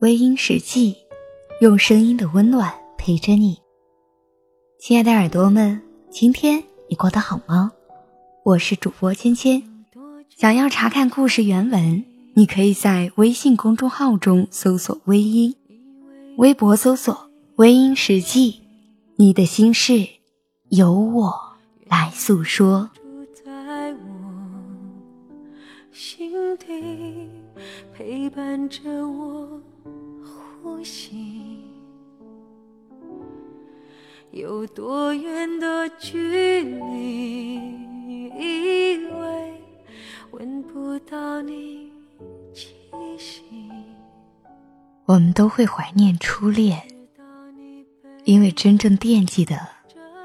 微音时记，用声音的温暖陪着你。亲爱的耳朵们，今天你过得好吗？我是主播芊芊。想要查看故事原文，你可以在微信公众号中搜索“微音”，微博搜索“微音时记”。你的心事，由我来诉说。心底陪伴着我。有多远的距离？以为闻不到你气息。我们都会怀念初恋，因为真正惦记的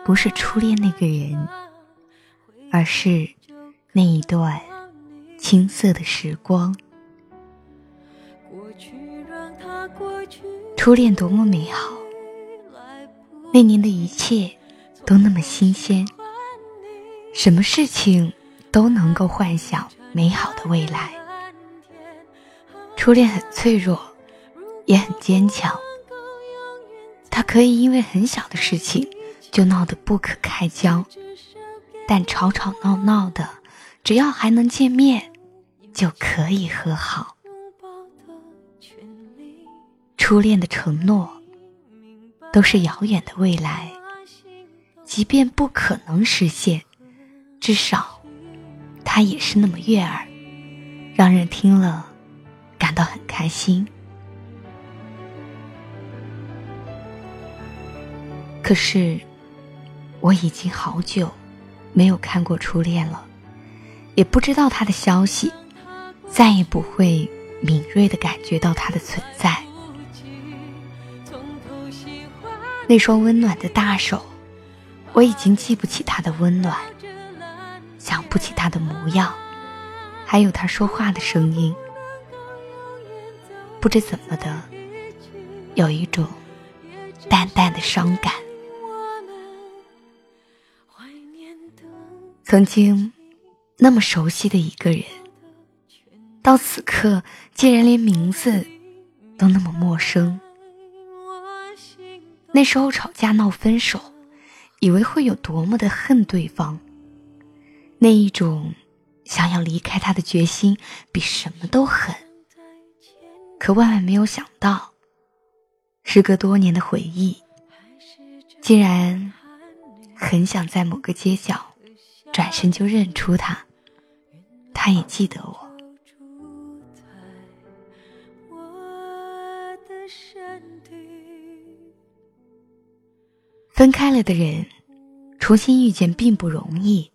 不是初恋那个人，而是那一段青涩的时光。初恋多么美好，那年的一切都那么新鲜，什么事情都能够幻想美好的未来。初恋很脆弱，也很坚强，他可以因为很小的事情就闹得不可开交，但吵吵闹闹的，只要还能见面，就可以和好。初恋的承诺，都是遥远的未来。即便不可能实现，至少，它也是那么悦耳，让人听了感到很开心。可是，我已经好久没有看过初恋了，也不知道他的消息，再也不会敏锐的感觉到他的存在。那双温暖的大手，我已经记不起他的温暖，想不起他的模样，还有他说话的声音。不知怎么的，有一种淡淡的伤感。曾经那么熟悉的一个人，到此刻竟然连名字都那么陌生。那时候吵架闹分手，以为会有多么的恨对方。那一种想要离开他的决心比什么都狠。可万万没有想到，时隔多年的回忆，竟然很想在某个街角转身就认出他。他也记得我。分开了的人，重新遇见并不容易。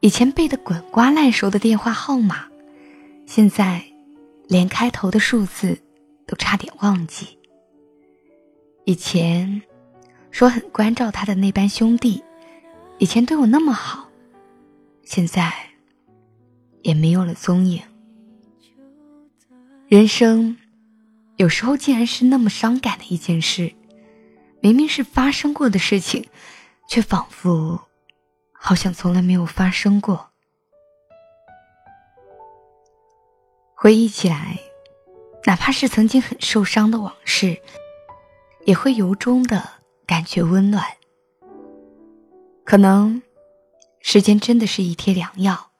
以前背的滚瓜烂熟的电话号码，现在连开头的数字都差点忘记。以前说很关照他的那班兄弟，以前对我那么好，现在也没有了踪影。人生有时候竟然是那么伤感的一件事。明明是发生过的事情，却仿佛好像从来没有发生过。回忆起来，哪怕是曾经很受伤的往事，也会由衷的感觉温暖。可能，时间真的是一贴良药，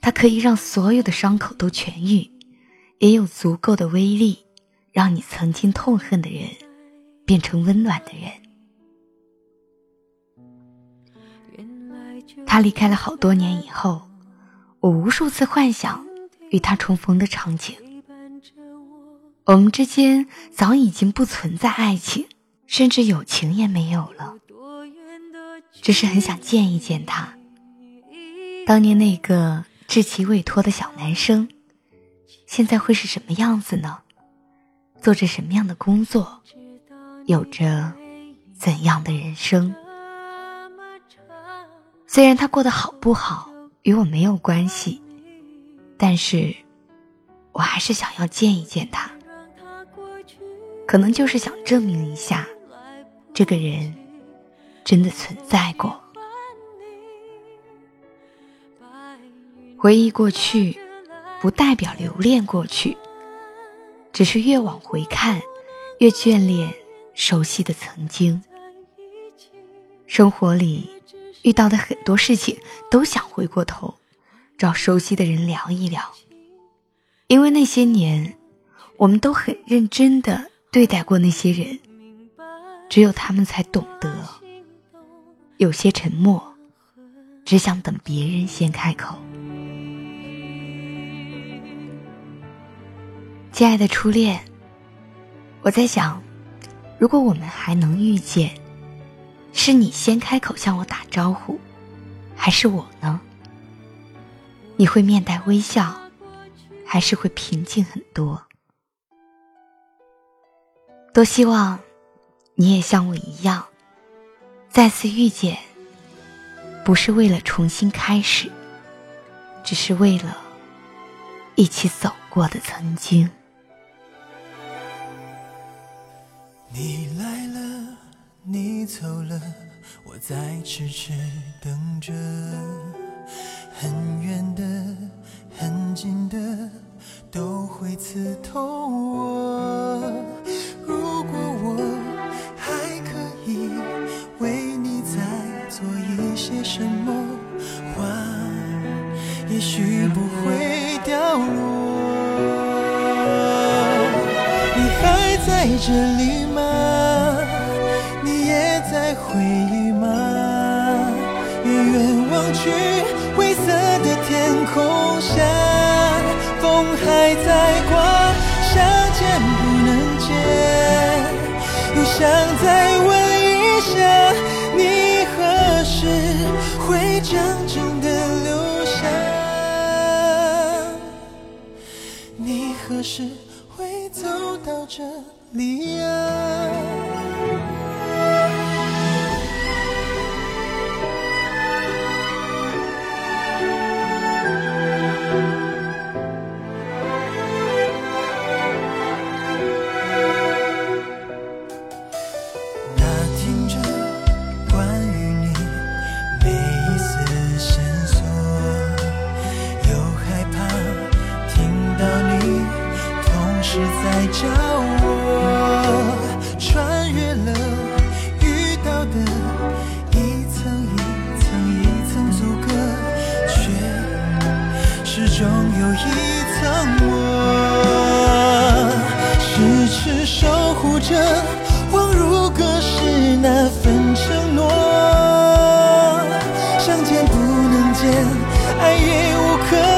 它可以让所有的伤口都痊愈，也有足够的威力，让你曾经痛恨的人。变成温暖的人。他离开了好多年以后，我无数次幻想与他重逢的场景。我们之间早已经不存在爱情，甚至友情也没有了。只是很想见一见他。当年那个稚气未脱的小男生，现在会是什么样子呢？做着什么样的工作？有着怎样的人生？虽然他过得好不好与我没有关系，但是我还是想要见一见他。可能就是想证明一下，这个人真的存在过。回忆过去，不代表留恋过去。只是越往回看，越眷恋熟悉的曾经。生活里遇到的很多事情，都想回过头，找熟悉的人聊一聊，因为那些年，我们都很认真的对待过那些人，只有他们才懂得，有些沉默，只想等别人先开口。亲爱的初恋，我在想，如果我们还能遇见，是你先开口向我打招呼，还是我呢？你会面带微笑，还是会平静很多？多希望你也像我一样，再次遇见，不是为了重新开始，只是为了一起走过的曾经。走了，我在痴痴等着。很远的，很近的，都会刺痛我。如果我还可以为你再做一些什么，花也许不会掉落。你还在这里吗？回忆吗？远远望去，灰色的天空下，风还在刮，想见不能见，又想再问一下，你何时会真正的留下？你何时会走到这里啊？着。恍如隔世那份承诺，想见不能见，爱也无可